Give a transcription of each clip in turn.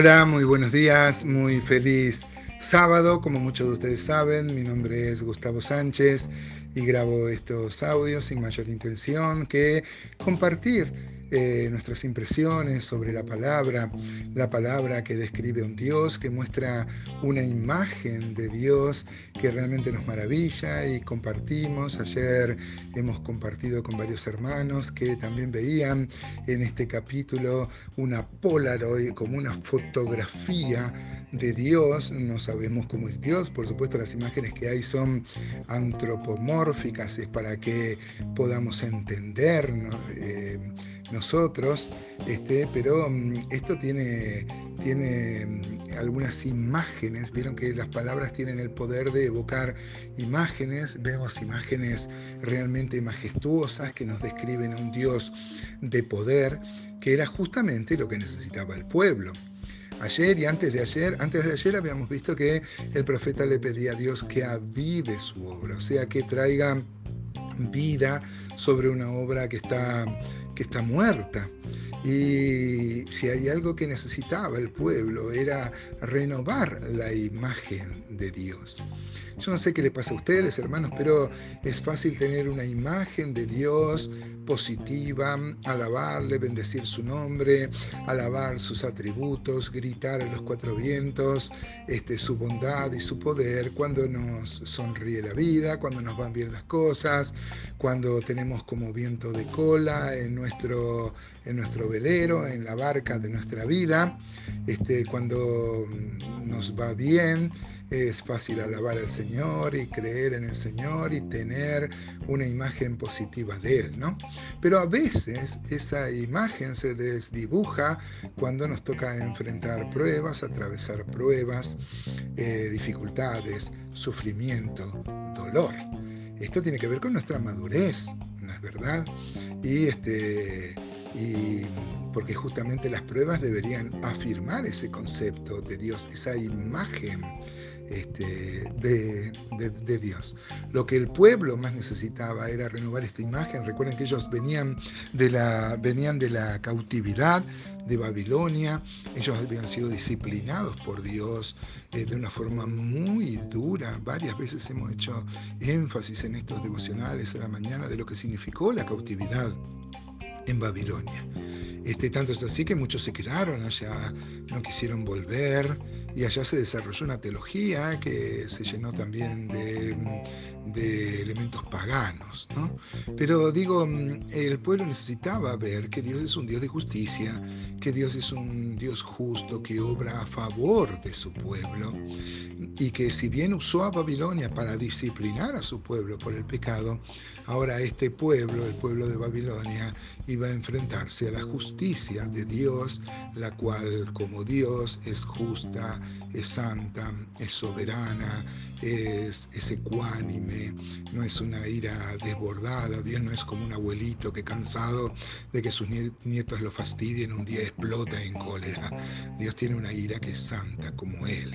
Hola, muy buenos días, muy feliz sábado. Como muchos de ustedes saben, mi nombre es Gustavo Sánchez y grabo estos audios sin mayor intención que compartir eh, nuestras impresiones sobre la palabra, la palabra que describe un Dios, que muestra una imagen de Dios que realmente nos maravilla y compartimos. Ayer hemos compartido con varios hermanos que también veían en este capítulo una Polaroid como una fotografía de Dios. No sabemos cómo es Dios, por supuesto las imágenes que hay son antropomórficas, es para que podamos entender. Eh, nosotros, este, pero mm, esto tiene, tiene mm, algunas imágenes, vieron que las palabras tienen el poder de evocar imágenes, vemos imágenes realmente majestuosas que nos describen a un Dios de poder, que era justamente lo que necesitaba el pueblo. Ayer y antes de ayer, antes de ayer habíamos visto que el profeta le pedía a Dios que avive su obra, o sea, que traiga vida sobre una obra que está está muerta. Y si hay algo que necesitaba el pueblo era renovar la imagen de Dios. Yo no sé qué le pasa a ustedes, hermanos, pero es fácil tener una imagen de Dios positiva, alabarle, bendecir su nombre, alabar sus atributos, gritar a los cuatro vientos este, su bondad y su poder cuando nos sonríe la vida, cuando nos van bien las cosas, cuando tenemos como viento de cola en nuestro, en nuestro velero, en la barca de nuestra vida, este, cuando nos va bien es fácil alabar al Señor y creer en el Señor y tener una imagen positiva de Él, ¿no? Pero a veces esa imagen se desdibuja cuando nos toca enfrentar pruebas, atravesar pruebas, eh, dificultades, sufrimiento, dolor. Esto tiene que ver con nuestra madurez, ¿no es verdad? Y este y porque justamente las pruebas deberían afirmar ese concepto de Dios, esa imagen este, de, Dios. Lo que el pueblo más necesitaba era renovar esta imagen. Recuerden que ellos venían de la, venían de la cautividad de Babilonia, ellos habían sido disciplinados por Dios eh, de una forma muy dura. Varias veces hemos hecho énfasis en estos devocionales a la mañana de lo que significó la cautividad en Babilonia. Este, tanto es así que muchos se quedaron allá, no quisieron volver, y allá se desarrolló una teología que se llenó también de, elementos paganos. Pero digo, el pueblo necesitaba ver que Dios es un Dios de justicia, que Dios es un Dios justo que obra a favor de su pueblo y que si bien usó a Babilonia para disciplinar a su pueblo por el pecado, ahora este pueblo, el pueblo de Babilonia, iba a enfrentarse a la justicia de Dios, la cual como Dios es justa, es santa, es soberana, es, ecuánime, no es una ira desbordada, Dios no es como un abuelito que cansado de que sus nietos lo fastidien, un día explota en cólera. Dios tiene una ira que es santa como Él.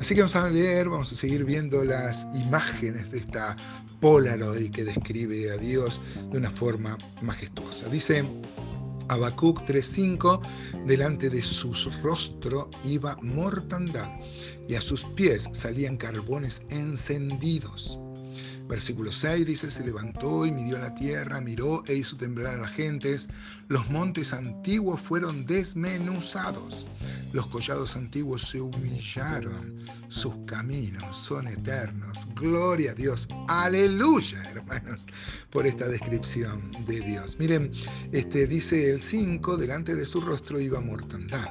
Así que vamos a leer, vamos a seguir viendo las imágenes de esta Polaroid que describe a Dios de una forma majestuosa. Dice Habacuc 3:5, delante de su rostro iba mortandad y a sus pies salían carbones encendidos. Versículo 6 dice, se levantó y midió la tierra, miró e hizo temblar a las gentes. Los montes antiguos fueron desmenuzados. Los collados antiguos se humillaron. Sus caminos son eternos. Gloria a Dios. Aleluya, hermanos, por esta descripción de Dios. Miren, este, dice el 5, delante de su rostro iba mortandad.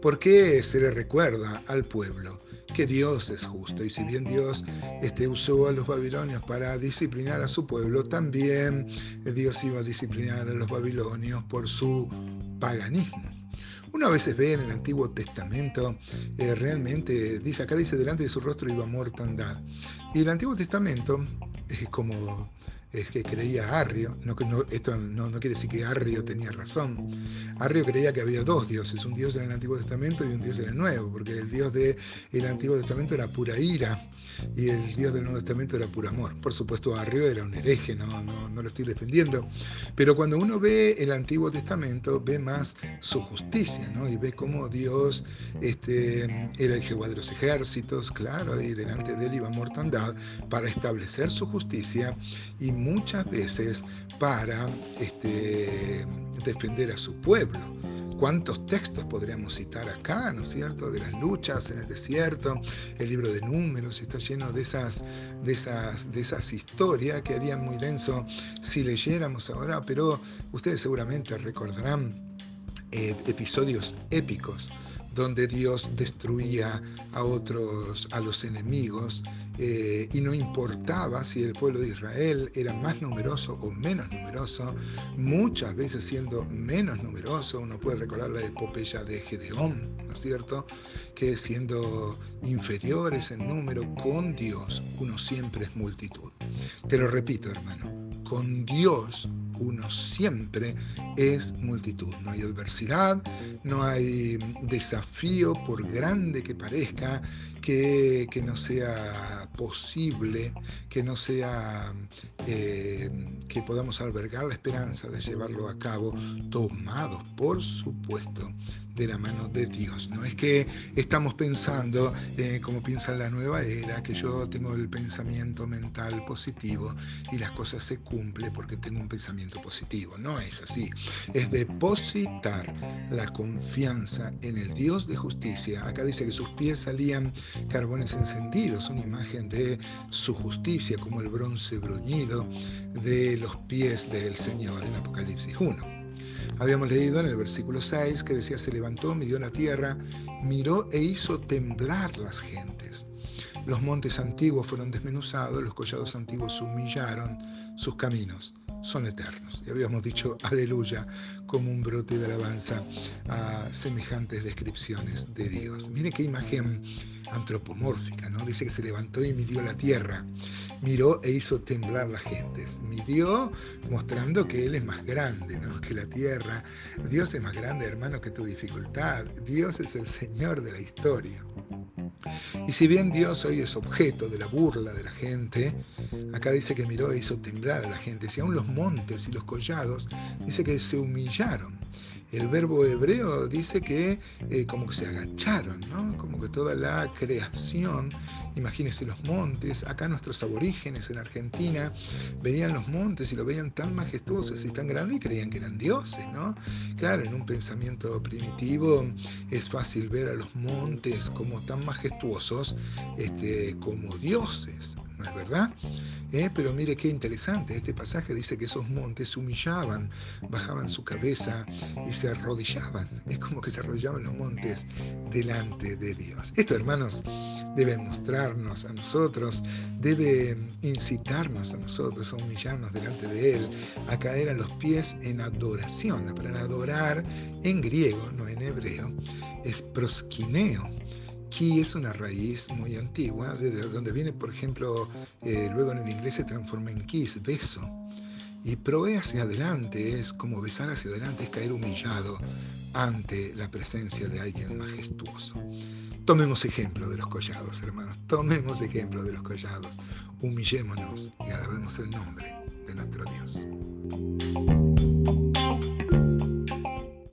¿Por qué se le recuerda al pueblo? Que Dios es justo. Y si bien Dios este, usó a los babilonios para disciplinar a su pueblo, también Dios iba a disciplinar a los babilonios por su paganismo. Uno a veces ve en el Antiguo Testamento, eh, realmente, dice acá dice, delante de su rostro iba mortandad. Y el Antiguo Testamento es como es que creía Arrio, no, no, esto no, no, quiere decir que Arrio tenía razón, Arrio creía que había dos dioses, un dios en el Antiguo Testamento y un dios en el Nuevo, porque el dios del Antiguo Testamento era pura ira, y el Dios del Nuevo Testamento era puro amor. Por supuesto, Arrio era un hereje, no, no, lo estoy defendiendo, pero cuando uno ve el Antiguo Testamento, ve más su justicia, ¿no? y ve cómo Dios este, era el Jehová de los ejércitos, claro, y delante de él iba mortandad para establecer su justicia y muchas veces para este, defender a su pueblo cuántos textos podríamos citar acá, ¿no es cierto? De las luchas en el desierto, el libro de números está lleno de esas, de esas, de esas historias que harían muy denso si leyéramos ahora, pero ustedes seguramente recordarán eh, episodios épicos donde Dios destruía a otros, a los enemigos, eh, y no importaba si el pueblo de Israel era más numeroso o menos numeroso, muchas veces siendo menos numeroso, uno puede recordar la epopeya de Gedeón, ¿no es cierto? Que siendo inferiores en número con Dios, uno siempre es multitud. Te lo repito, hermano, con Dios uno siempre es multitud. No hay adversidad, no hay desafío, por grande que parezca, que, no sea posible, que no sea eh, que podamos albergar la esperanza de llevarlo a cabo, tomados, por supuesto, de la mano de Dios. No es que estamos pensando eh, como piensa la nueva era, que yo tengo el pensamiento mental positivo y las cosas se cumplen porque tengo un pensamiento positivo. No es así. Es depositar la confianza en el Dios de justicia. Acá dice que sus pies salían carbones encendidos, una imagen de su justicia como el bronce bruñido de los pies del Señor en Apocalipsis 1. Habíamos leído en el versículo 6 que decía, se levantó, midió la tierra, miró e hizo temblar las gentes. Los montes antiguos fueron desmenuzados, los collados antiguos humillaron, sus caminos son eternos. Y habíamos dicho aleluya como un brote de alabanza a semejantes descripciones de Dios. Mire qué imagen antropomórfica, ¿no? Dice que se levantó y midió la tierra, miró e hizo temblar las gentes. Midió mostrando que Él es más grande, ¿no? Que la tierra. Dios es más grande, hermano, que tu dificultad. Dios es el Señor de la historia. Y si bien Dios hoy es objeto de la burla de la gente, acá dice que miró e hizo temblar a la gente. Si aún los montes y los collados, dice que se humillaron. El verbo hebreo dice que eh, como que se agacharon, ¿no? como que toda la creación, imagínense los montes, acá nuestros aborígenes en Argentina veían los montes y lo veían tan majestuosos y tan grandes y creían que eran dioses, ¿no? Claro, en un pensamiento primitivo es fácil ver a los montes como tan majestuosos este, como dioses, ¿no es verdad? ¿eh? Pero mire qué interesante, este pasaje dice que esos montes se humillaban, bajaban su cabeza y se arrodillaban. Es como que se arrodillaban los montes delante de Dios. Esto, hermanos, debe mostrarnos a nosotros, debe incitarnos a nosotros a humillarnos delante de Él, a caer a los pies en adoración. La palabra adorar en griego, no en hebreo, es prosquineo Ki es una raíz muy antigua, de donde viene, por ejemplo, eh, luego en el inglés se transforma en kiss, beso. Y proe hacia adelante es como besar hacia adelante, es caer humillado ante la presencia de alguien majestuoso. Tomemos ejemplo de los collados, hermanos. Tomemos ejemplo de los collados. Humillémonos y alabemos el nombre de nuestro Dios.